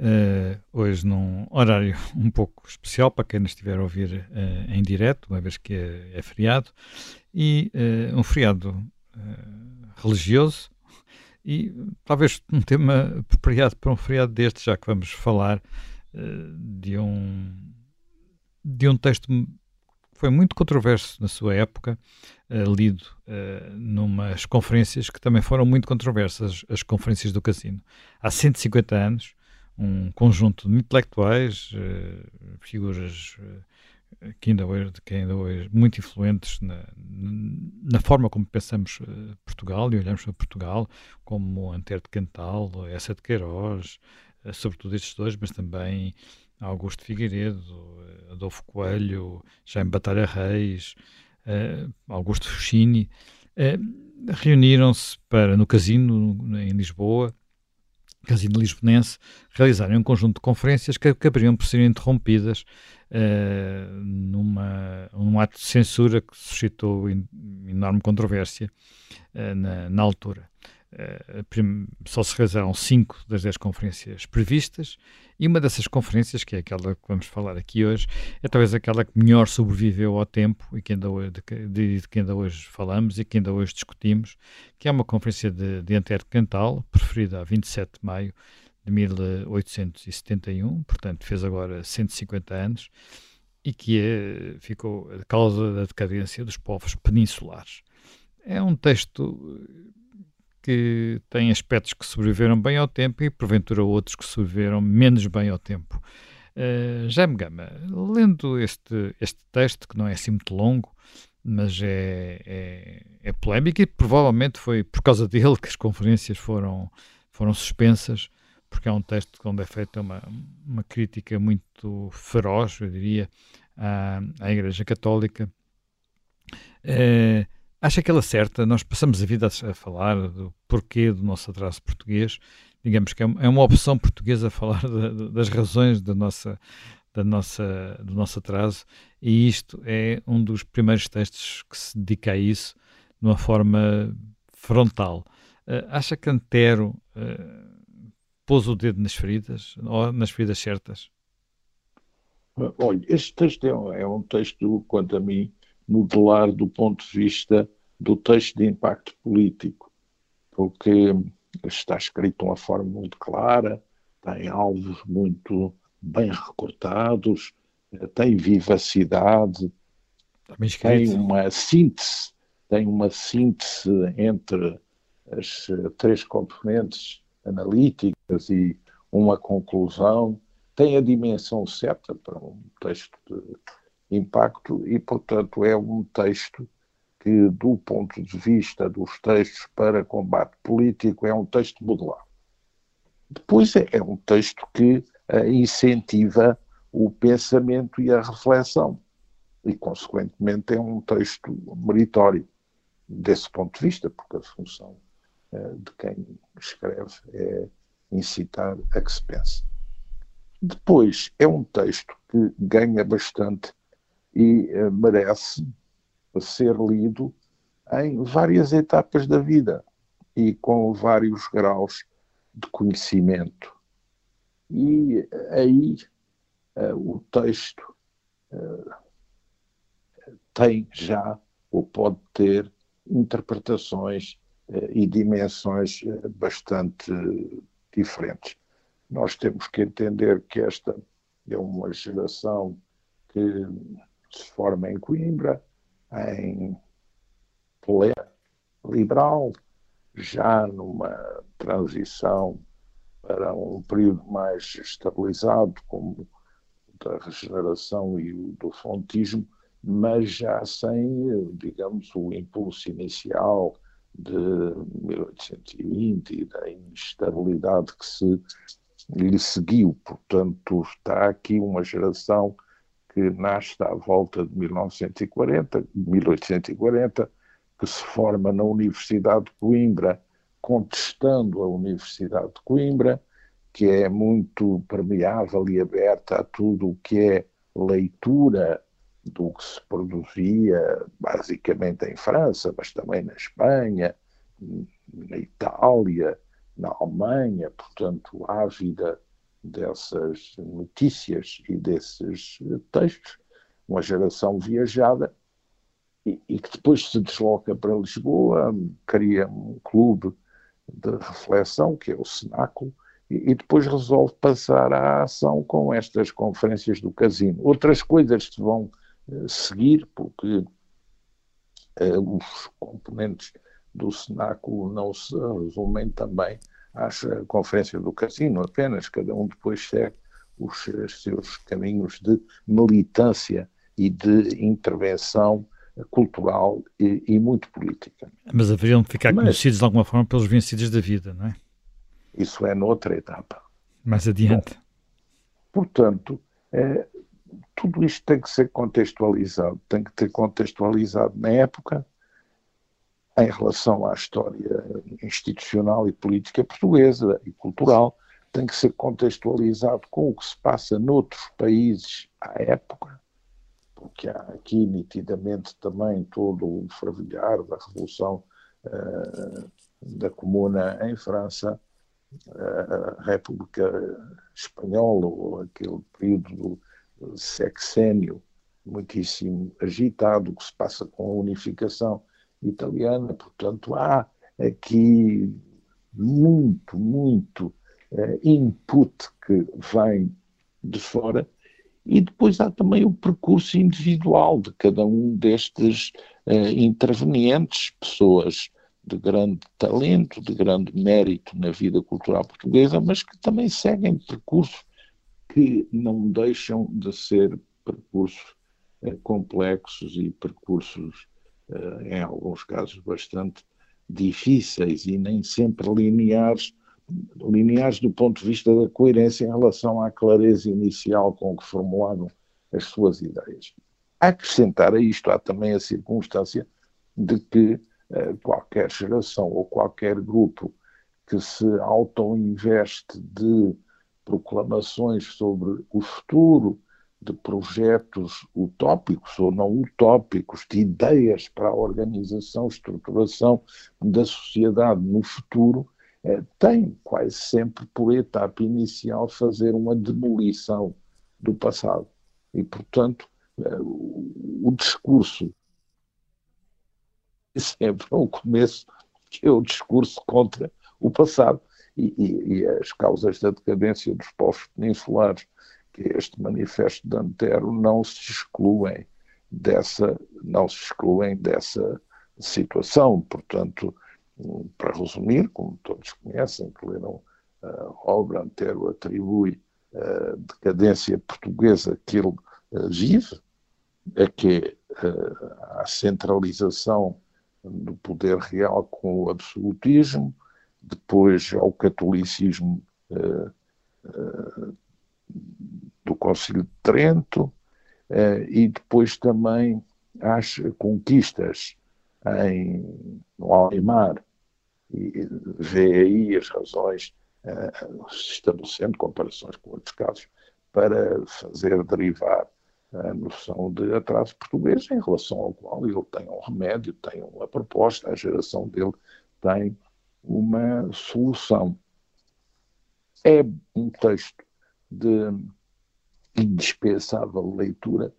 Uh, hoje num horário um pouco especial para quem nos estiver a ouvir uh, em direto, uma vez que é, é feriado, e uh, um feriado religioso e talvez um tema apropriado para um feriado deste, já que vamos falar de um de um texto que foi muito controverso na sua época, lido numas conferências que também foram muito controversas, as conferências do Casino. Há 150 anos, um conjunto de intelectuais, uh, figuras uh, que ainda hoje, que ainda hoje muito influentes na, na forma como pensamos uh, Portugal e olhamos para Portugal, como Antero de Cantal, Essa de Queiroz, sobretudo estes dois, mas também Augusto Figueiredo, Adolfo Coelho, Jaime Batalha Reis, Augusto Fuchini, reuniram-se para no casino em Lisboa Casino Lisbonense, realizarem um conjunto de conferências que acabariam por ser interrompidas uh, numa, num ato de censura que suscitou enorme controvérsia uh, na, na, altura. Uh, só se realizaram cinco das dez conferências previstas e uma dessas conferências, que é aquela que vamos falar aqui hoje, é talvez aquela que melhor sobreviveu ao tempo e que ainda hoje, de, de que ainda hoje falamos e que ainda hoje discutimos, que é uma conferência de, de Antero Cantal, preferida a 27 de maio de 1871, portanto fez agora 150 anos, e que é, ficou a causa da decadência dos povos peninsulares. É um texto que tem aspectos que sobreviveram bem ao tempo e, porventura, outros que sobreviveram menos bem ao tempo. Uh, Jaime Gama, lendo este, este texto, que não é assim muito longo, mas é, é, é polémico e provavelmente foi por causa dele que as conferências foram, foram suspensas, porque é um texto onde é feita uma, uma crítica muito feroz, eu diria, à, à Igreja Católica. Uh, Acha que ela acerta? Nós passamos a vida a, falar do porquê do nosso atraso português. Digamos que é, é uma opção portuguesa falar das razões da nossa, da nossa, do nosso atraso, e isto é um dos primeiros textos que se dedica a isso de uma forma frontal. Uh, acha que Antero uh, pôs o dedo nas feridas, ou nas feridas certas? Olha, este texto é um, é um texto, quanto a mim, modelar do ponto de vista do texto de impacto político, porque está escrito de uma forma muito clara, tem alvos muito bem recortados, tem vivacidade, tem uma síntese, tem uma síntese entre as três componentes analíticas e uma conclusão, tem a dimensão certa para um texto de impacto e, portanto, é um texto que, do ponto de vista dos textos para combate político, é um texto modular. Depois é, é um texto que uh, incentiva o pensamento e a reflexão, e, consequentemente, é um texto meritório desse ponto de vista, porque a função uh, de quem escreve é incitar a que se pense. Depois, é um texto que ganha bastante e uh, merece ser lido em várias etapas da vida e com vários graus de conhecimento. E aí uh, o texto uh, tem já ou pode ter interpretações e dimensões bastante diferentes. Nós temos que entender que esta é uma geração que se forma em Coimbra, em plena liberal, já numa transição para um período mais estabilizado, como da regeneração e do fontismo, mas já sem, digamos, o impulso inicial de 1820 e da instabilidade que se lhe seguiu. Portanto, está aqui uma geração que nasce à volta de 1940, 1840, que se forma na Universidade de Coimbra, contestando a Universidade de Coimbra, que é muito permeável e aberta a tudo o que é leitura do que se produzia basicamente em França, mas também na Espanha, na Itália, na Alemanha, portanto, ávida dessas notícias e desses textos, uma geração viajada, e, e, que depois se desloca para Lisboa, cria um clube de reflexão, que é o Cenáculo, e, depois resolve passar à ação com estas conferências do casino. Outras coisas se vão uh, seguir, porque uh, os componentes do Cenáculo não se resumem também às uh, conferências do casino, apenas cada um depois segue os, os seus caminhos de militância e de intervenção cultural e, e, muito política. Mas haveriam de ficar Mas, conhecidos de alguma forma pelos vencidos da vida, não é? Isso é noutra etapa. Mais adiante. Bom, portanto, é, tudo isto tem que ser contextualizado, tem que ter contextualizado na época, em relação à história institucional e política portuguesa e cultural, tem que ser contextualizado com o que se passa noutros países à época, porque há aqui nitidamente também todo o fervilhar da Revolução uh, da Comuna em França, a República Espanhola, ou aquele período do sexênio muitíssimo agitado, que se passa com a unificação italiana, portanto, há aqui muito, muito uh, input que vem de fora. E depois há também o percurso individual de cada um destes uh, intervenientes, pessoas de grande talento, de grande mérito na vida cultural portuguesa, mas que também seguem percursos que não deixam de ser percursos eh, complexos e percursos, eh, em alguns casos, bastante difíceis e nem sempre lineares, lineares do ponto de vista da coerência em relação à clareza inicial com que formulavam as suas ideias. Acrescentar a isto, há também a circunstância de que eh, qualquer geração ou qualquer grupo que se auto-investe de proclamações sobre o futuro, de projetos utópicos ou não utópicos, de ideias para a organização, estruturação da sociedade no futuro, eh, tem quase sempre por etapa inicial fazer uma demolição do passado. E, portanto, eh, o discurso sempre é um começo que é o discurso contra o passado e, e, e, as causas da decadência dos povos peninsulares, que este manifesto de Antero não se excluem dessa, não se excluem dessa situação. Portanto, para resumir, como todos conhecem, que leram a obra, Antero atribui a decadência portuguesa que ele uh, vive, é que uh, a centralização do poder real com o absolutismo, depois ao catolicismo uh, uh, do Concílio de Trento uh, e depois também às conquistas em, no Almar. E vê aí as razões, estabelecendo comparações com outros casos, para fazer derivar a noção de atraso português, em relação ao qual ele tem um remédio, tem uma proposta, a geração dele tem uma solução. É um texto de indispensável leitura,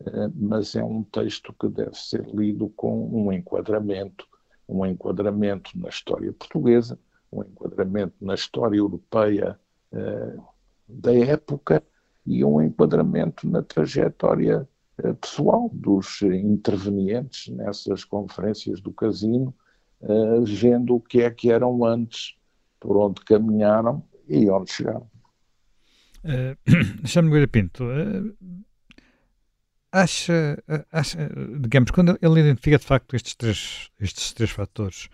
eh, mas é um texto que deve ser lido com um enquadramento, um enquadramento na história portuguesa, um enquadramento na história europeia eh, da época e um enquadramento na trajetória eh, pessoal dos intervenientes nessas conferências do casino, vendo o que é que eram antes, por onde caminharam e onde chegaram. Uh, Chamo-me Nogueira Pinto. Uh, acha, acha, digamos, quando ele identifica de facto estes três, estes três fatores,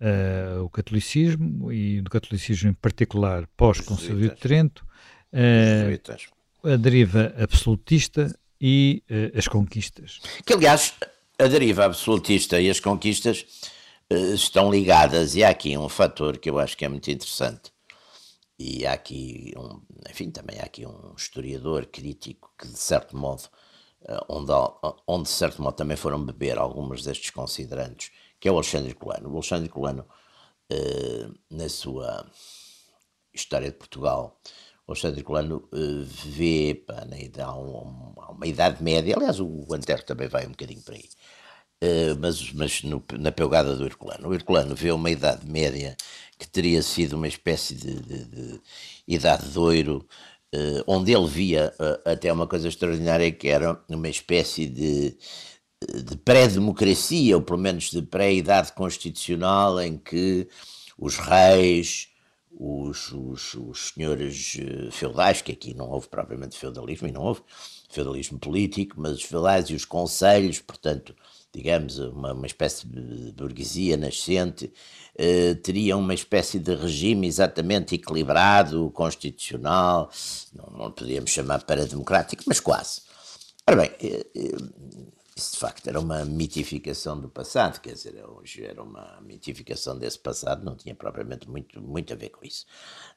uh, o catolicismo e o catolicismo em particular pós-Concílio de Trento, uh, a deriva absolutista e uh, as conquistas. Que, aliás, a deriva absolutista e as conquistas estão ligadas, e há aqui um fator que eu acho que é muito interessante. E há aqui, um, enfim, também há aqui um historiador crítico que, de certo modo, uh, onde, onde de certo modo também foram beber alguns destes considerantes, que é o Alexandre Colano. O Alexandre Colano, na sua História de Portugal, o Alexandre Colano uh, vê pá, na idade, um, uma idade média, aliás o Antero também vai um bocadinho por aí, uh, mas, mas no, na pegada do Herculano. O Herculano vê uma idade média que teria sido uma espécie de, de, de idade de ouro, uh, onde ele via até uma coisa extraordinária que era uma espécie de de pré-democracia, ou pelo menos de pré-idade constitucional, em que os reis, os, os, os senhores eh, feudais, que aqui não houve propriamente feudalismo, e não houve feudalismo político, mas os feudais e os conselhos, portanto, digamos, uma, uma espécie de burguesia nascente, eh, teriam uma espécie de regime exatamente equilibrado, constitucional, não, não podíamos chamar para democrático, mas quase. Ora bem, eh, eh isso de facto era uma mitificação do passado, quer dizer, hoje era uma mitificação desse passado, não tinha propriamente muito, muito a ver com isso.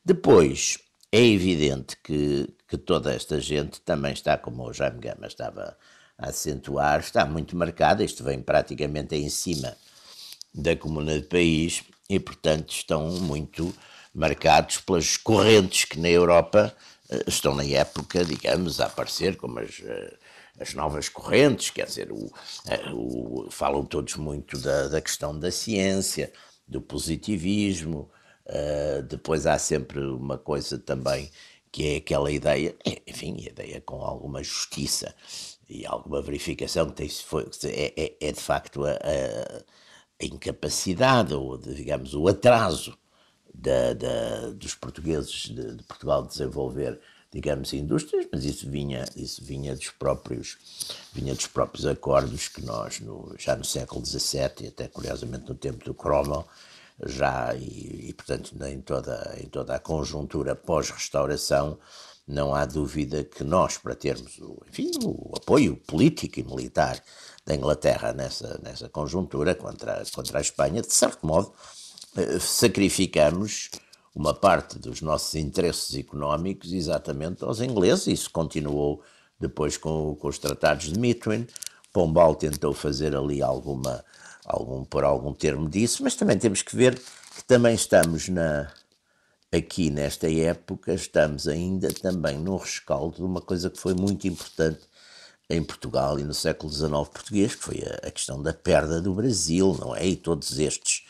Depois, é evidente que, que toda esta gente também está, como o Jaime Gama estava a acentuar, está muito marcada, isto vem praticamente em cima da Comuna de País e, portanto, estão muito marcados pelas correntes que na Europa eh, estão na época, digamos, a aparecer, como as eh, as novas correntes, quer dizer, o, o, falam todos muito da, da questão da ciência, do positivismo, uh, depois há sempre uma coisa também que é aquela ideia, enfim, ideia com alguma justiça e alguma verificação que tem, foi, é, é, é de facto a, a, incapacidade ou, digamos, o atraso da, da, dos portugueses de, de Portugal desenvolver digamos, indústrias, mas isso vinha, isso vinha dos próprios, vinha dos próprios acordos que nós, no, já no século XVII, e até curiosamente no tempo do Cromwell, já, e, e portanto em toda, em toda a conjuntura pós-restauração, não há dúvida que nós, para termos o, enfim, o apoio político e militar da Inglaterra nessa, nessa conjuntura contra, contra a Espanha, de certo modo, eh, sacrificamos uma parte dos nossos interesses económicos exatamente aos ingleses. Isso continuou depois com, com os tratados de Methuen. Pombal tentou fazer ali alguma, algum, por algum termo disso, mas também temos que ver que também estamos na, aqui nesta época, estamos ainda também no rescaldo de uma coisa que foi muito importante em Portugal e no século XIX português, que foi a, a questão da perda do Brasil, não é? E todos estes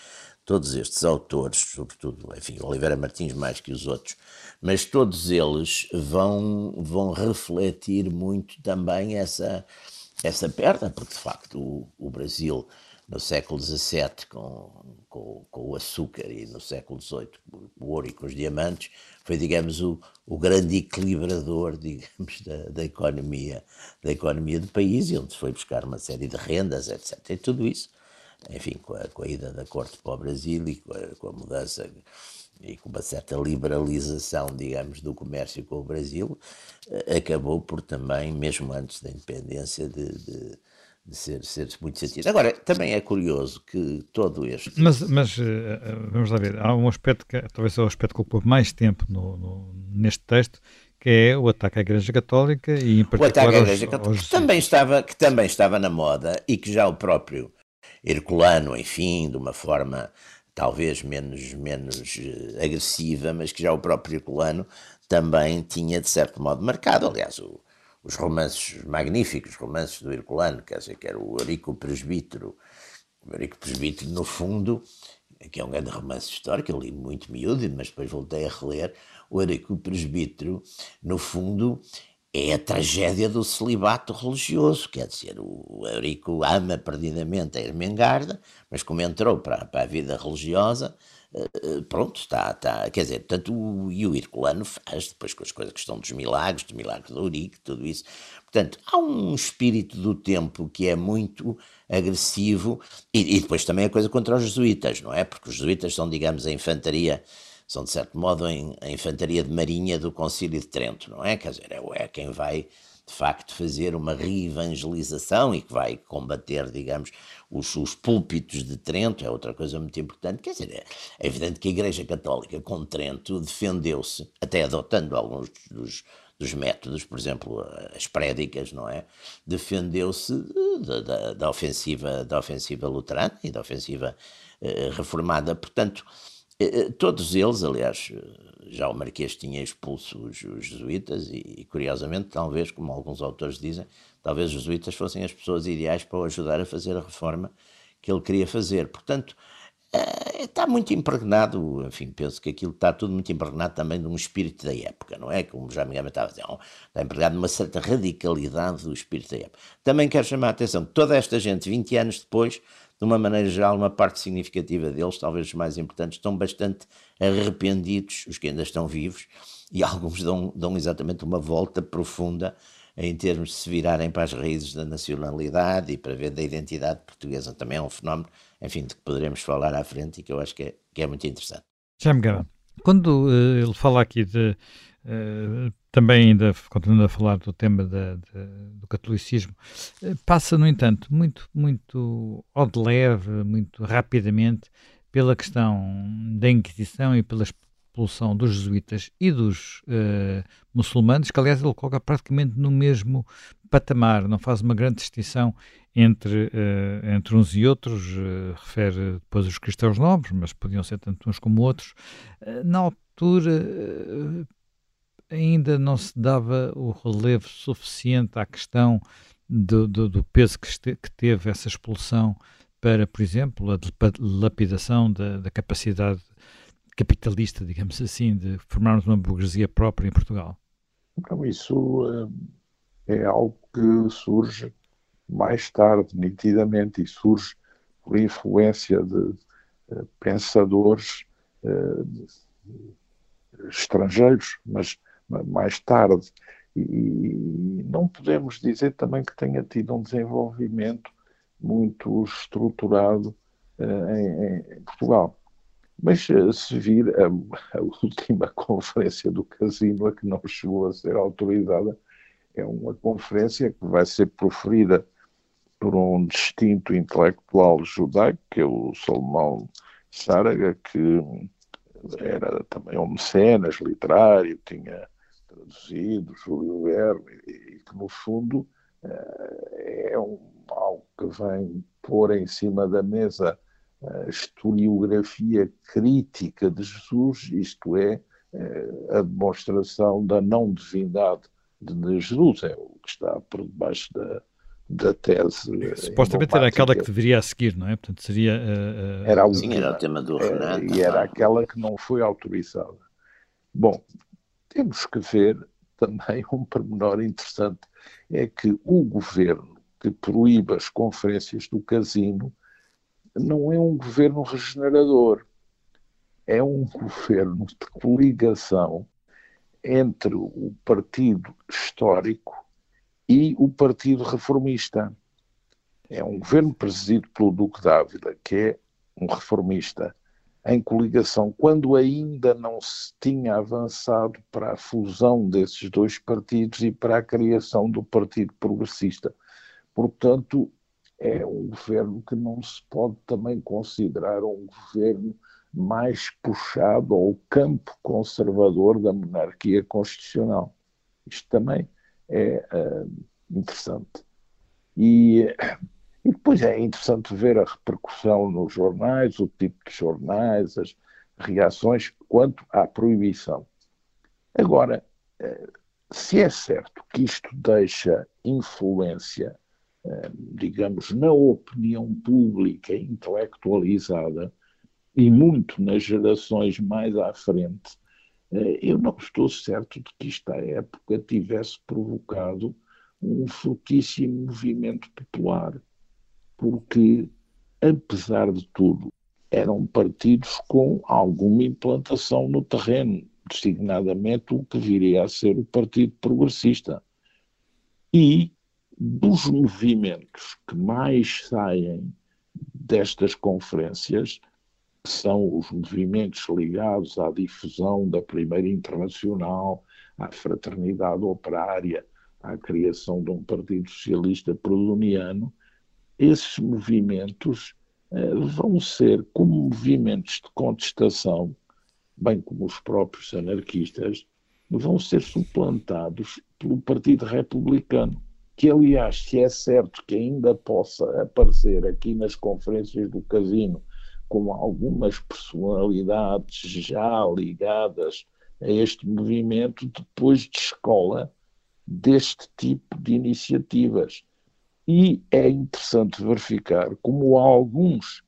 todos estes autores, sobretudo, enfim, Oliveira Martins mais que os outros, mas todos eles vão, vão refletir muito também essa, essa perda, porque de facto o, o Brasil no século XVII com, com, com, o açúcar e no século XVIII o ouro e com os diamantes foi, digamos, o, o grande equilibrador, digamos, da, da economia da economia do país e onde foi buscar uma série de rendas, etc. E tudo isso enfim, com a, com a ida da corte para o Brasil e com a, com a, mudança e com uma certa liberalização, digamos, do comércio com o Brasil, eh, acabou por também, mesmo antes da independência, de, de, de ser, ser muito sentido. Agora, também é curioso que todo este... Mas, mas eh, eh, vamos lá ver, há um aspecto que talvez é o aspecto que ocupou mais tempo no, no, neste texto, que é o ataque à Igreja Católica e em particular o ataque à Igreja Católica, que, também estava, que também estava na moda e que já o próprio Herculano, enfim, de uma forma talvez menos, menos eh, agressiva, mas que já o próprio Herculano também tinha de certo modo marcado. Aliás, o, os romances magníficos, romances do Herculano, quer dizer, que era o Eurico Presbítero, o Eurico Presbítero, no fundo, que é um grande romance histórico, eu li muito miúdo, mas depois voltei a reler, o Eurico Presbítero, no fundo, é a tragédia do celibato religioso, quer dizer, o Eurico ama perdidamente a Ermengarda, mas como entrou para, para a vida religiosa, pronto, está, está, quer dizer, tanto o, e o Herculano faz, depois com as coisas que estão dos milagres, do milagre do Eurico, tudo isso, portanto, há um espírito do tempo que é muito agressivo, e, e depois também a coisa contra os jesuítas, não é, porque os jesuítas são, digamos, a infantaria são de certo modo a infantaria de marinha do Concílio de Trento, não é? Quer dizer, é, é quem vai de facto fazer uma reevangelização e que vai combater, digamos, os, os púlpitos de Trento, é outra coisa muito importante. Quer dizer, é, evidente que a Igreja Católica com Trento defendeu-se, até adotando alguns dos, dos métodos, por exemplo, as prédicas, não é? Defendeu-se da, da, da, ofensiva, da ofensiva luterana e da ofensiva eh, reformada. Portanto, eh, todos eles, aliás, já o Marquês tinha expulso os, os jesuítas e, e, curiosamente, talvez, como alguns autores dizem, talvez os jesuítas fossem as pessoas ideais para o ajudar a fazer a reforma que ele queria fazer. Portanto, uh, está muito impregnado, enfim, penso que aquilo está tudo muito impregnado também de um espírito da época, não é? Como já me estava a dizer, está impregnado de uma certa radicalidade do espírito da época. Também quero chamar a atenção que toda esta gente, 20 anos depois, de uma maneira geral, uma parte significativa deles, talvez os mais importantes, estão bastante arrependidos, os que ainda estão vivos, e alguns dão, dão exatamente uma volta profunda em termos de se virarem para as raízes da nacionalidade e para ver da identidade portuguesa. Também é um fenómeno, enfim, de que poderemos falar à frente e que eu acho que é, que é muito interessante. Já me quando uh, ele fala aqui de Uh, também ainda continuando a falar do tema da, do catolicismo, uh, passa, no entanto, muito, muito ao de leve, muito rapidamente, pela questão da Inquisição e pela expulsão dos jesuítas e dos uh, muçulmanos, que aliás ele coloca praticamente no mesmo patamar, não faz uma grande distinção entre, entre uns e outros, refere depois os cristãos novos, mas podiam ser tanto uns como outros. na altura, ainda não se dava o relevo suficiente à questão do, do, do peso que, este, que, teve essa expulsão para, por exemplo, a lapidação da, da, capacidade capitalista, digamos assim, de formarmos uma burguesia própria em Portugal? Então, isso é, é algo que surge mais tarde, nitidamente, e surge por influência de uh, pensadores uh, estrangeiros, mas mais tarde. E não podemos dizer também que tenha tido um desenvolvimento muito estruturado uh, em, em, Portugal. Mas uh, se vir a, a, última conferência do casino, a que não chegou a ser autorizada, é uma conferência que vai ser proferida por um distinto intelectual judaico, que é o Salomão Saraga, que era também um mecenas literário, tinha traduzido, Júlio Verne, e que, no fundo, eh, é um, algo que vem pôr em cima da mesa a historiografia crítica de Jesus, isto é, eh, a demonstração da não divindade de Jesus, é o que está por debaixo da, da tese. Supostamente era aquela que deveria seguir, não é? Portanto, seria. Uh, uh, era, Sim, era o tema do Renato. E era aquela que não foi autorizada. Bom, temos que ver também um pormenor interessante, é que o governo que proíbe as conferências do casino não é um governo regenerador, é um governo de coligação entre o partido histórico e o partido reformista. É um governo presidido pelo Duque Dávila, que é um reformista, em coligação, quando ainda não se tinha avançado para a fusão desses dois partidos e para a criação do Partido Progressista. Portanto, é um governo que não se pode também considerar um governo mais puxado ao campo conservador da monarquia constitucional. Isto também é uh, interessante. E e depois é interessante ver a repercussão nos jornais, o tipo de jornais, as reações quanto à proibição. Agora, eh, se é certo que isto deixa influência, eh, digamos, na opinião pública intelectualizada e muito nas gerações mais à frente, eh, eu não estou certo de que à época tivesse provocado um fortíssimo movimento popular porque, apesar de tudo, eram partidos com alguma implantação no terreno, designadamente o que viria a ser o Partido Progressista. E dos movimentos que mais saem destas conferências, são os movimentos ligados à difusão da Primeira Internacional, à Fraternidade Operária, à criação de um Partido Socialista Prudoniano, esses movimentos uh, vão ser como movimentos de contestação, bem como os próprios anarquistas, vão ser suplantados pelo Partido Republicano, que aliás, se é certo que ainda possa aparecer aqui nas conferências do Casino com algumas personalidades já ligadas a este movimento, depois de escola deste tipo de iniciativas. E é interessante verificar como alguns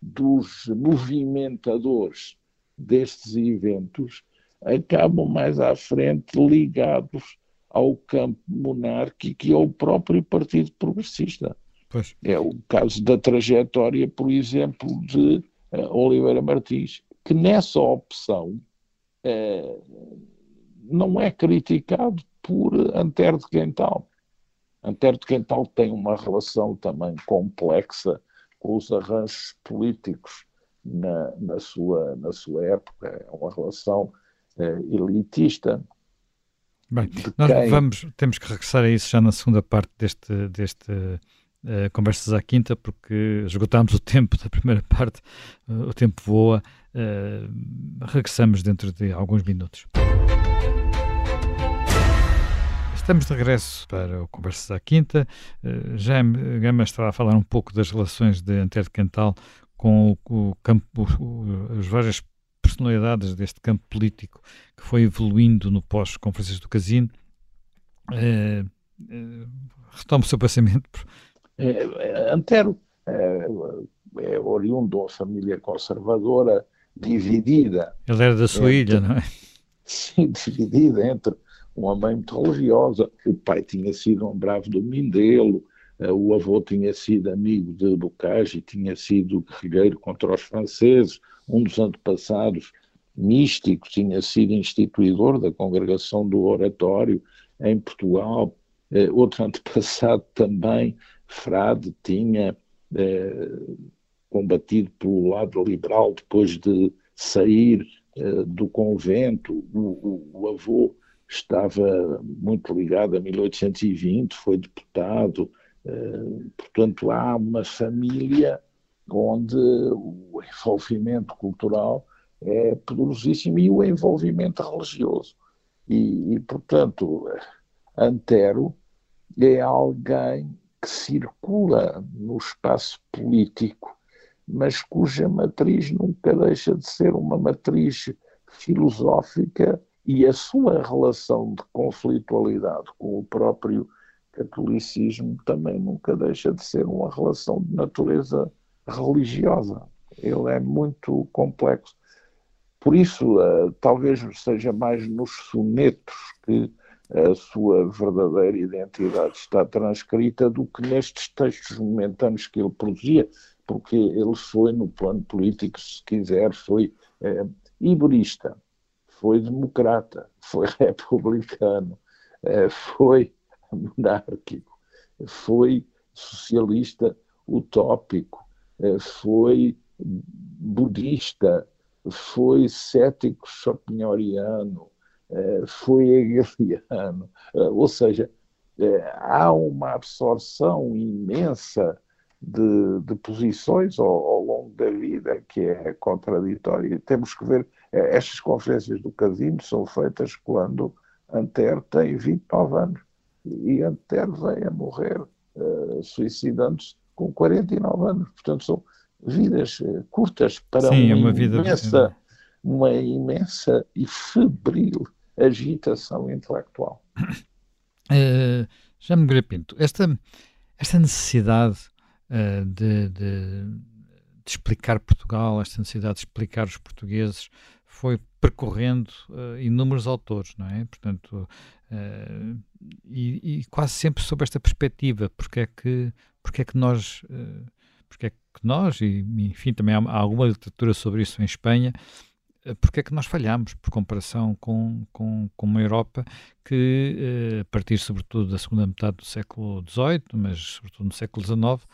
dos movimentadores destes eventos acabam mais à frente ligados ao campo monárquico e ao próprio Partido Progressista. Pois. É o caso da trajetória, por exemplo, de uh, Oliveira Martins, que nessa opção uh, não é criticado por Antero de Quental. Antero de Quental tem uma relação também complexa com os arranjos políticos na, na, sua, na sua época. É uma relação uh, elitista. Bem, nós quem... vamos, temos que regressar a isso já na segunda parte deste, deste uh, Conversas à Quinta, porque esgotámos o tempo da primeira parte, uh, o tempo voa. regressamos dentro de alguns minutos. Estamos de regresso para o Conversas à Quinta. Uh, já Gama estava a falar um pouco das relações de Antero de Cantal com o, o campo, o, as várias personalidades deste campo político que foi evoluindo no pós-conferências do Casino. Uh, uh, retome o seu pensamento. É, Antero é, é oriundo de uma família conservadora dividida. Ele era da sua entre, ilha, não é? Sim, dividida entre uma mãe muito religiosa. O pai tinha sido um bravo do Mindelo, eh, o avô tinha sido amigo de Bocage, tinha sido guerrilheiro contra os franceses, um dos antepassados místicos tinha sido instituidor da congregação do oratório em Portugal, eh, outro antepassado também, frade, tinha eh, combatido pelo lado liberal depois de sair do convento, o, o, o avô estava muito ligado a 1820, foi deputado, eh, portanto há uma família onde o envolvimento cultural é poderosíssimo e o envolvimento religioso. E, e, portanto, Antero é alguém que circula no espaço político, mas cuja matriz nunca deixa de ser uma matriz filosófica e a sua relação de conflitualidade com o próprio catolicismo também nunca deixa de ser uma relação de natureza religiosa. Ele é muito complexo. Por isso, uh, talvez seja mais nos sonetos que a sua verdadeira identidade está transcrita do que nestes textos momentâneos que ele produzia, porque ele foi, no plano político, se quiser, foi uh, foi democrata, foi republicano, eh, foi monárquico, foi socialista utópico, eh, foi budista, foi cético chopinioriano, eh, foi hegeliano, ou seja, há uma absorção imensa de, de posições ao, ao, longo da vida que é contraditória. Temos que ver, estas conferências do Casino são feitas quando Antero tem 29 anos e Antero vem a morrer uh, suicidando-se com 49 anos. Portanto, são vidas uh, curtas para Sim, uma, uma vida imensa, uma imensa e febril agitação intelectual. Uh, já me Pinto, esta, esta necessidade uh, de, de, de, explicar Portugal, esta necessidade de explicar os portugueses, foi percorrendo uh, inúmeros autores, não é? Portanto, uh, e, e, quase sempre sob esta perspectiva, porque é que, porque é que nós, porque é que nós, e enfim, também há, há alguma literatura sobre isso em Espanha, porque é que nós falhamos por comparação com, com, com uma Europa que, a partir sobretudo da segunda metade do século XVIII, mas sobretudo no século XIX,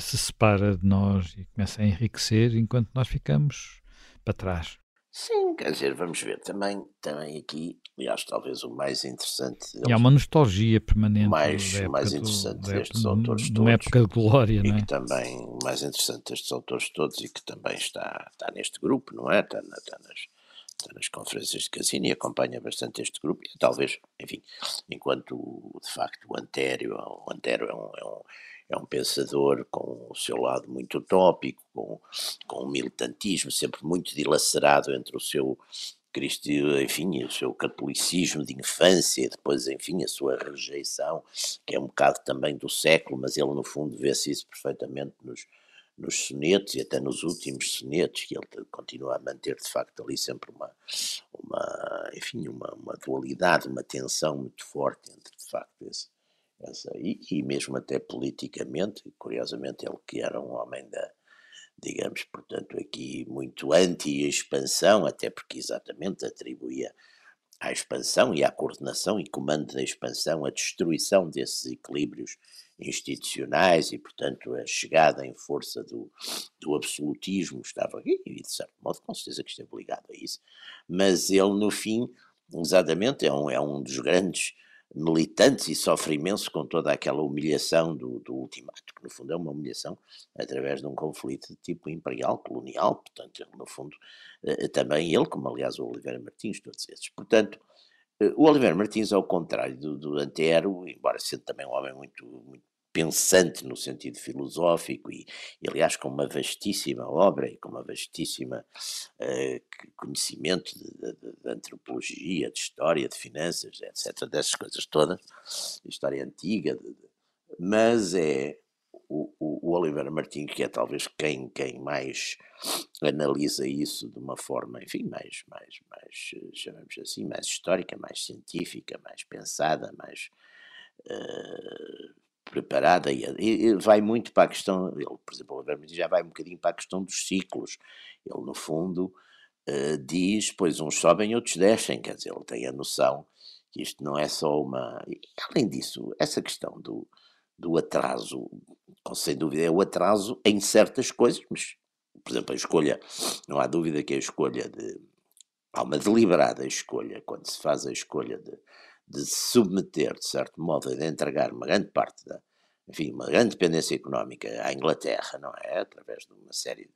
se separa de nós e começa a enriquecer enquanto nós ficamos para trás. Sim, quer dizer, vamos ver. Também, também aqui, aliás, talvez o mais interessante. Deles, e há uma nostalgia permanente. Mais, mais interessante do, destes autores todos. Uma época de glória, e não é? que também, o mais interessante destes autores todos e que também está, está neste grupo, não é? Está, está nas, está nas conferências de Casino e acompanha bastante este grupo. E talvez, enfim, enquanto de facto o Antério, o Antério é um, é um é um pensador com o seu lado muito utópico, com, com um militantismo sempre muito dilacerado entre o seu Cristo, enfim, o seu catolicismo de infância, e depois, enfim, a sua rejeição, que é um bocado também do século, mas ele, no fundo, vê-se isso perfeitamente nos, nos sonetos e até nos últimos sonetos, que ele continua a manter, de facto, ali sempre uma, uma enfim, uma, uma dualidade, uma tensão muito forte entre, de facto, esse, e, e mesmo até politicamente, curiosamente ele que era um homem da, digamos, portanto, aqui muito anti-expansão, até porque exatamente atribuía à expansão e à coordenação e comando da expansão a destruição desses equilíbrios institucionais e, portanto, a chegada em força do, do absolutismo estava aqui, e de certo modo, com certeza que esteve ligado a isso, mas ele, no fim, exatamente, é um, é um dos grandes militantes e sofre imenso com toda aquela humilhação do, do ultimato, que no fundo é uma humilhação através de um conflito de tipo imperial, colonial, portanto, no fundo, eh, também ele, como aliás o Oliveira Martins, todos esses. Portanto, eh, o Oliveira Martins, ao contrário do, do Antero, embora sendo também um homem muito, muito pensante no sentido filosófico e, e, aliás, com uma vastíssima obra e com uma vastíssima uh, conhecimento de, de, de, antropologia, de história, de finanças, etc., dessas coisas todas, história antiga, de, mas é o, o, o Martins que é talvez quem, quem mais analisa isso de uma forma, enfim, mais, mais, mais, chamamos assim, mais histórica, mais científica, mais pensada, mais uh, preparada e, e, vai muito para a questão, ele, por exemplo, o Alberto já vai um bocadinho para a questão dos ciclos. Ele, no fundo, uh, diz, pois uns sobem, outros descem, quer dizer, ele tem a noção que isto não é só uma... E, além disso, essa questão do, do atraso, sem dúvida, é o atraso em certas coisas, mas, por exemplo, a escolha, não há dúvida que a escolha de... Há uma deliberada escolha, quando se faz a escolha de de se submeter, de certo modo, de entregar uma grande parte da, enfim, uma grande dependência económica à Inglaterra, não é? Através de uma série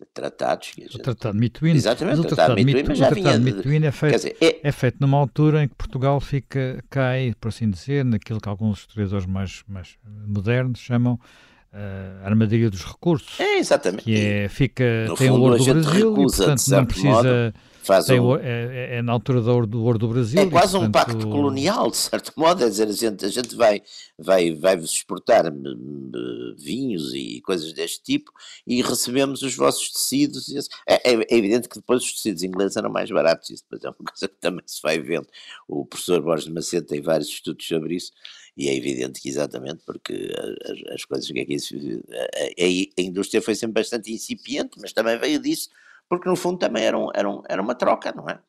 de tratados. Que gente... O Tratado de Mituíne. Exatamente, o Tratado, de mas já vinha... de é feito, dizer, é... é... feito numa altura em que Portugal fica, cai, por assim dizer, naquilo que alguns historiadores mais, mais modernos chamam uh, armadilha dos recursos. É, exatamente. Que é, fica, no tem fundo, o ouro do Brasil e, portanto, não precisa... Modo Faz Tem, um... é, é, na altura do ouro, do ouro do Brasil. É quase um pacto colonial, de certo modo, é dizer, a gente, a gente vai, vai, vai vos exportar hum, hum, vinhos e coisas deste tipo e recebemos os vossos tecidos. É, é, é, evidente que depois os tecidos ingleses eram mais baratos, isso depois é uma coisa que também se vai vendo. O professor Borges de Macedo tem vários estudos sobre isso e é evidente que exatamente porque as, as coisas que aqui a, a, a indústria foi sempre bastante incipiente, mas também veio disso porque no fundo também era, um, era, um, era uma troca, não é?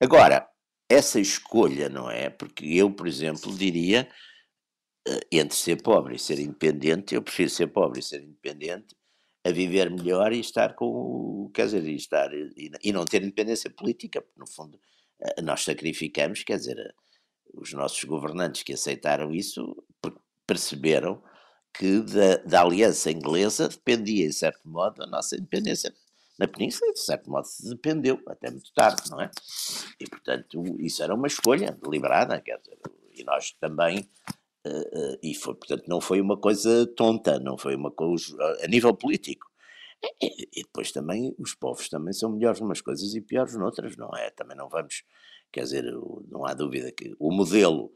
Agora, essa escolha, não é? Porque eu, por exemplo, diria eh, entre ser pobre e ser independente, eu prefiro ser pobre e ser independente a viver melhor e estar com, quer dizer, e, estar, e, e não ter independência política, porque no fundo eh, nós sacrificamos, quer dizer, eh, os nossos governantes que aceitaram isso perceberam que da, da aliança inglesa dependia, em certo modo, a nossa independência na Península, de certo modo, se dependeu até muito tarde, não é? E, portanto, isso era uma escolha deliberada, quer dizer, e nós também, uh, uh, e foi, portanto, não foi uma coisa tonta, não foi uma coisa, a nível político. E, e depois também, os povos também são melhores numas coisas e piores noutras, não é? Também não vamos, quer dizer, não há dúvida que o modelo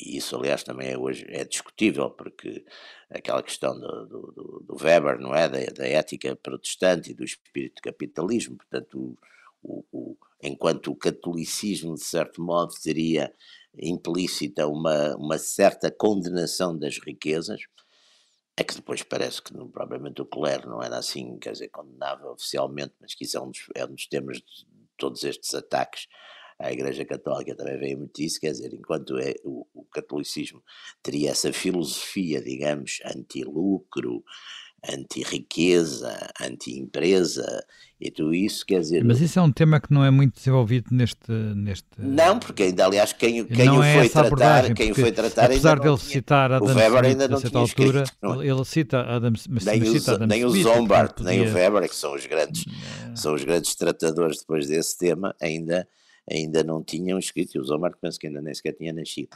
e isso aliás também é hoje é discutível porque aquela questão do, do, do Weber não é? Da, da, ética protestante e do espírito de capitalismo. Portanto o, o, enquanto o catolicismo de certo modo teria implícita uma, uma certa condenação das riquezas é que depois parece que propriamente o clero não era assim, quer dizer, condenava oficialmente, mas que isso é um dos, é um dos temas de todos estes ataques a Igreja Católica também veio muito isso, quer dizer, enquanto é, o, o catolicismo teria essa filosofia, digamos, anti-lucro, anti-riqueza, anti-empresa e tudo isso, quer dizer... Mas isso é um tema que não é muito desenvolvido neste... neste... Não, porque ainda, aliás, quem, quem o é foi tratar, quem foi tratar apesar dele citar Adam Smith ainda não certa altura, escrito, ele cita Adam, Smith, nem, cita Adam nem Smith, o Zombart, podia... nem o Weber, que são os grandes, é. são os grandes tratadores depois desse tema, ainda ainda não tinham escrito, e o Zombart penso que ainda nem sequer tinha nascido.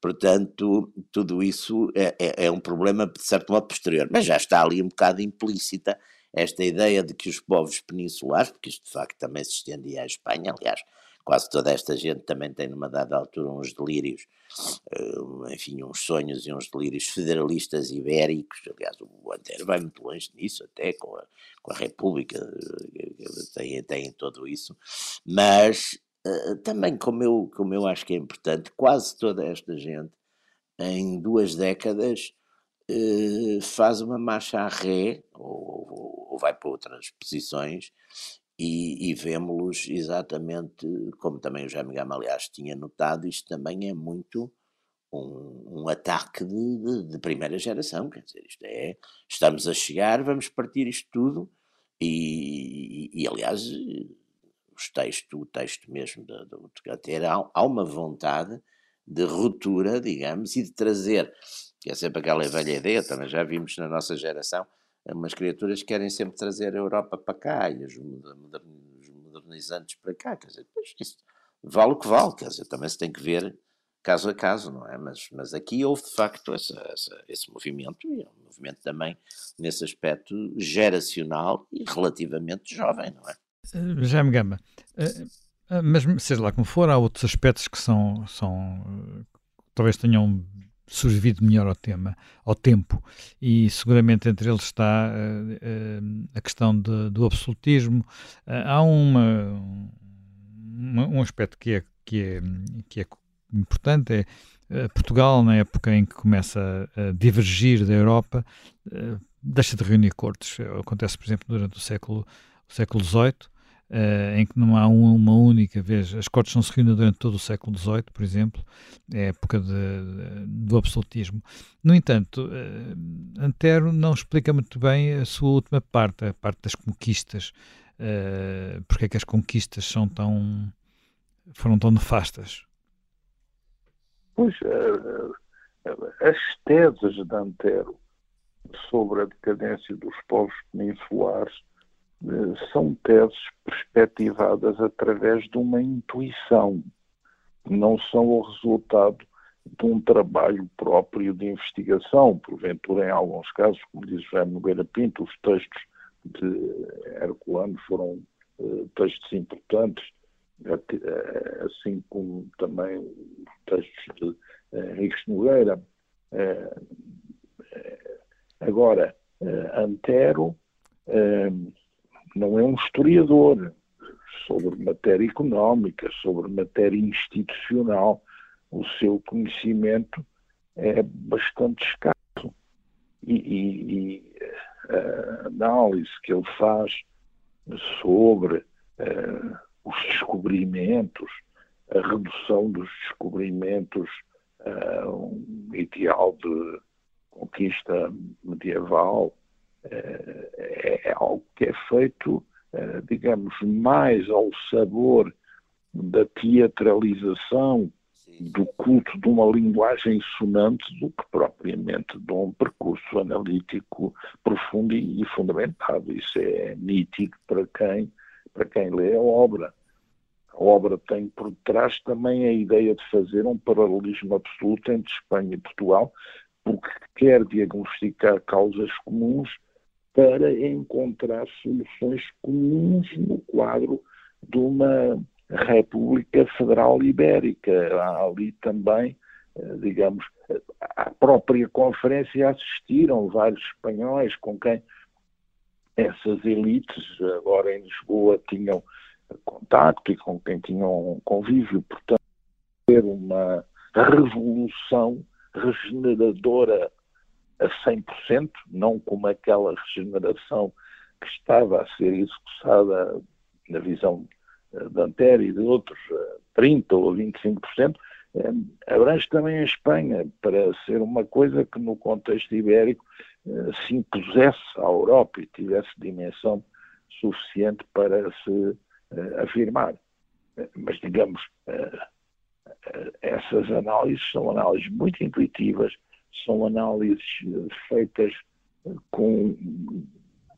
Portanto, tudo isso é, é, é um problema, de certo modo, posterior, mas já está ali um bocado implícita esta ideia de que os povos peninsulares, porque isto de facto também se estendia à Espanha, aliás, quase toda esta gente também tem numa dada altura uns delírios, eh, enfim, uns sonhos e uns delírios federalistas ibéricos, aliás o Antero vai muito longe nisso, até com a, com a República, eh, tem, tem tudo isso, mas uh, também como eu, como eu acho que é importante, quase toda esta gente, em duas décadas, uh, faz uma marcha à ré, ou, ou, ou vai para outras posições, e, e vemos-los exatamente, como também o Jaime Gama, aliás, tinha notado, isto também é muito um, um ataque de, de, de, primeira geração, quer dizer, isto é, estamos a chegar, vamos partir isto tudo, e, e, e aliás, os textos, o texto mesmo do, do Gater, há, há uma vontade de ruptura, digamos, e de trazer, que é sempre aquela velha ideia, também já vimos na nossa geração, umas criaturas que querem sempre trazer a Europa para cá e os modernizantes para cá, quer dizer, isso vale o que vale, quer dizer, também se tem que ver caso a caso, não é? Mas, mas aqui houve de facto essa, essa, esse movimento, e é um movimento também nesse aspecto geracional e relativamente jovem, não é? Eh, já me gama. Eh, eh, mas seja lá como for, há outros aspectos que são, são talvez tenham sobrevivido melhor ao tema, ao tempo, e seguramente entre eles está a questão de, do absolutismo. Há uma, um aspecto que é, que é, que é importante, é Portugal, na época em que começa a divergir da Europa, deixa de reunir cortes. Acontece, por exemplo, durante o século, o século XVIII, Uh, em que não há uma, uma, única vez, as cortes não se durante todo o século XVIII, por exemplo, é época de, de, do absolutismo. No entanto, uh, Antero não explica muito bem a sua última parte, a parte das conquistas, uh, porque é que as conquistas são tão, foram tão nefastas. Pois, as teses de Antero sobre a decadência dos povos peninsulares são teses perspectivadas através de uma intuição, não são o resultado de um trabalho próprio de investigação. Porventura, em alguns casos, como diz Jaime Nogueira Pinto, os textos de Herculano foram uh, textos importantes, uh, assim como também os textos de uh, Henriques Nogueira. Uh, agora, Antero não é um historiador sobre matéria económica, sobre matéria institucional. O seu conhecimento é bastante escasso. E, e, e a análise que ele faz sobre uh, os descobrimentos, a redução dos descobrimentos a um ideal de conquista medieval, é, é algo que é feito, eh, digamos, mais ao sabor da teatralização do culto de uma linguagem sonante do que propriamente de um percurso analítico profundo e fundamentado. Isso é nítido para quem, para quem lê a obra. A obra tem por trás também a ideia de fazer um paralelismo absoluto entre Espanha e Portugal, porque quer diagnosticar causas comuns para encontrar soluções comuns no quadro de uma República Federal Ibérica. Há ali também, eh, digamos, à própria conferência assistiram vários espanhóis com quem essas elites, agora em Lisboa, tinham contacto e com quem tinham convívio. Portanto, ter uma revolução regeneradora a 100%, não como aquela regeneração que estava a ser executada na visão eh, de Antero e de outros, 30% eh, ou 25%, eh, abrange também a Espanha, para ser uma coisa que no contexto ibérico se impusesse à Europa e tivesse dimensão suficiente para se afirmar. Mas, digamos, essas análises são análises muito intuitivas, são análises feitas com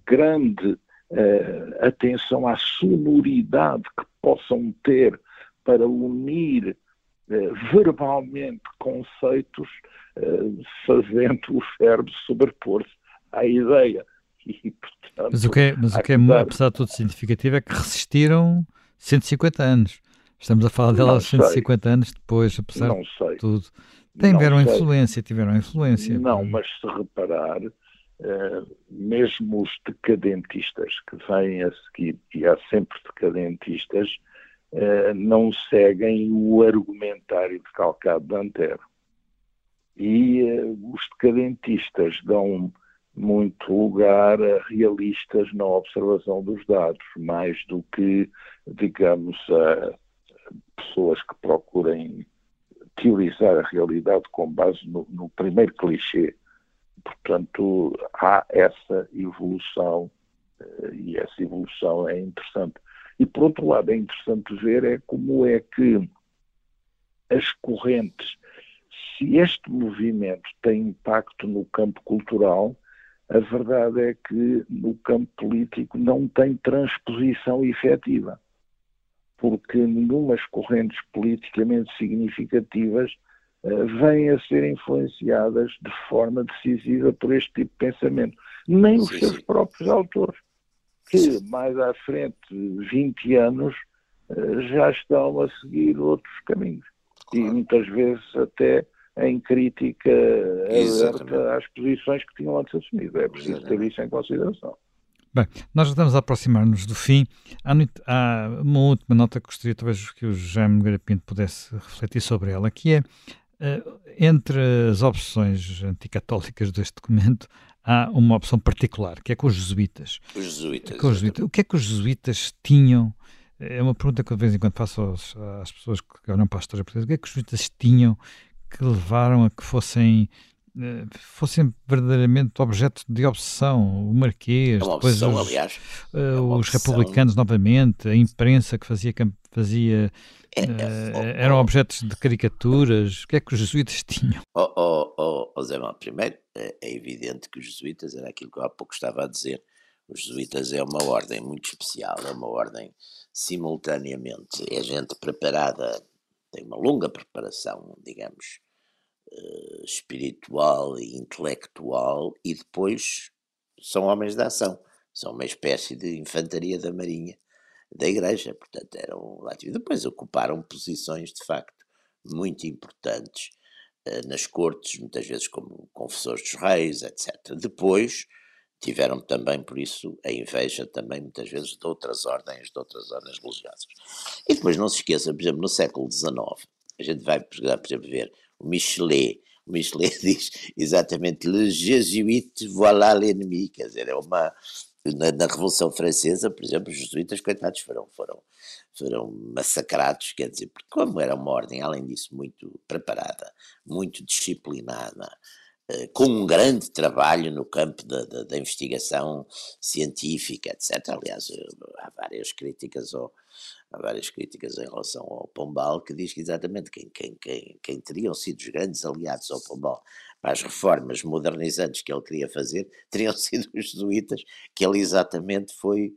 grande uh, atenção à sonoridade que possam ter para unir uh, verbalmente conceitos, uh, fazendo o verbo sobrepor-se à ideia. E, portanto, mas o que é, mas o que é apesar de tudo significativo, é que resistiram 150 anos. Estamos a falar delas 150 anos depois, apesar de tudo. Tiveram influência, tiveram influência. Não, mas se reparar, uh, mesmo os decadentistas que vêm a seguir, e há sempre decadentistas, uh, não seguem o argumentário de Calcado de Antero. E uh, os decadentistas dão muito lugar a realistas na observação dos dados, mais do que, digamos, a pessoas que procurem teorizar a realidade com base no, no primeiro clichê. Portanto, há essa evolução uh, e essa evolução é interessante. E, por outro lado, é interessante ver é como é que as correntes, se este movimento tem impacto no campo cultural, a verdade é que no campo político não tem transposição efetiva porque nenhumas correntes politicamente significativas uh, vêm a ser influenciadas de forma decisiva por este tipo de pensamento. Nem os seus próprios autores, que mais à frente, 20 anos, uh, já estão a seguir outros caminhos. E muitas vezes até em crítica aberta às posições que tinham antes assumido. É preciso ter isso em consideração. Bem, nós já estamos a aproximar-nos do fim. Há, há, uma última nota que gostaria talvez que o Jaime Nogueira Pinto pudesse refletir sobre ela, que é, uh, entre as opções anticatólicas deste documento, há uma opção particular, que é com os jesuítas. Os jesuítas. Com os jesuítas. O que é que os jesuítas tinham? É uma pergunta que de vez em quando faço aos, às pessoas que olham para a história portuguesa. O que é que os jesuítas tinham que levaram a que fossem eh, fossem verdadeiramente objeto de obsessão. O Marquês, é depois obsessão, os, aliás, uh, é os republicanos novamente, a imprensa que fazia, fazia é, uh, eram oh, objetos de caricaturas. O que é que os jesuítas tinham? Oh, oh, oh, oh Zé Mal, primeiro é, é, evidente que os jesuítas, era aquilo que eu há pouco estava a dizer, os jesuítas é uma ordem muito especial, é uma ordem simultaneamente, é gente preparada, tem uma longa preparação, digamos, espiritual e intelectual e depois são homens de ação. São uma espécie de infantaria da marinha da igreja, portanto eram e depois ocuparam posições de facto muito importantes uh, nas cortes, muitas vezes como confessores dos reis, etc. Depois tiveram também, por isso, a inveja também muitas vezes de outras ordens, de outras ordens religiosas. E depois não se esqueça, por exemplo, no século XIX, a gente vai, por exemplo, ver Michelet. O Michelet diz exatamente Le Jésuite, voilà l'ennemi, quer dizer, é uma. Na, na, Revolução Francesa, por exemplo, os jesuítas, coitados, foram, foram, foram massacrados, quer dizer, porque como era uma ordem, além disso, muito preparada, muito disciplinada, eh, com um grande trabalho no campo da, da, da investigação científica, etc. Aliás, há várias críticas ao, há várias críticas em relação ao Pombal, que diz que exatamente quem, quem, quem, quem teriam sido os grandes aliados ao Pombal para as reformas modernizantes que ele queria fazer, teriam sido os jesuítas, que ele exatamente foi,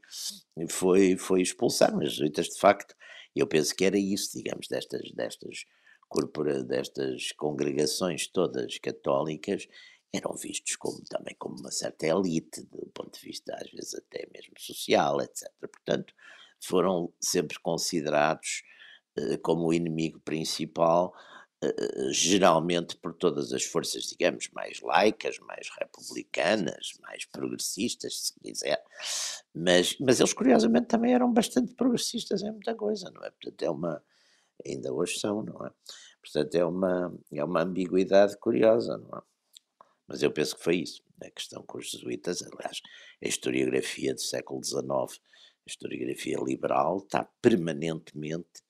foi, foi expulsar. Mas os jesuítas, de facto, eu penso que era isso, digamos, destas, destas, corpora, destas congregações todas católicas, eram vistos como também como uma certa elite, do ponto de vista, às vezes, até mesmo social, etc. Portanto, foram sempre considerados uh, como o inimigo principal, uh, geralmente por todas as forças, digamos, mais laicas, mais republicanas, mais progressistas, se quiser. Mas, mas eles, curiosamente, também eram bastante progressistas em muita coisa, não é? Portanto, é uma. Ainda hoje são, não é? Portanto, é uma, é uma ambiguidade curiosa, não é? Mas eu penso que foi isso. A questão com os jesuítas, aliás, a historiografia do século XIX historiografia liberal está permanentemente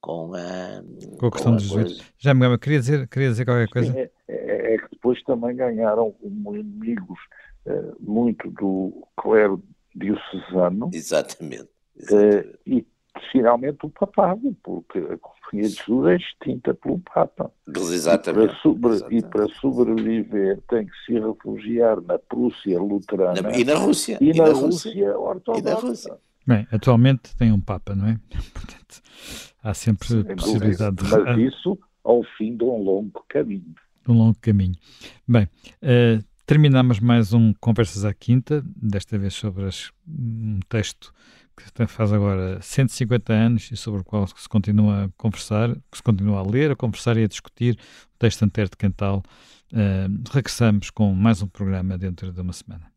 com a, com a questão dos jesuítas. Já me lembro, queria dizer, queria dizer qualquer coisa. Sim, é, é, é, que depois também ganharam como inimigos uh, muito do clero diocesano. Exatamente. exatamente. Uh, e finalmente o papado, porque a Companhia de Jesus é extinta pelo Papa. Exatamente. E para, sobre, Exatamente. E para sobreviver tem que se refugiar na Prússia luterana. Na, e na Rússia. E, e na, na, Rússia, Rússia ortodoxa. Bem, atualmente tem um Papa, não é? Portanto, há sempre Sem possibilidade de... Mas isso ao fim de um longo caminho. De um longo caminho. Bem, uh, terminamos mais um Conversas à Quinta, desta vez sobre as, um texto que faz agora 150 anos e sobre o qual se continua a conversar, que se continua a ler, a conversar e a discutir o texto Antero de Cantal. Uh, regressamos com mais um programa dentro de uma semana.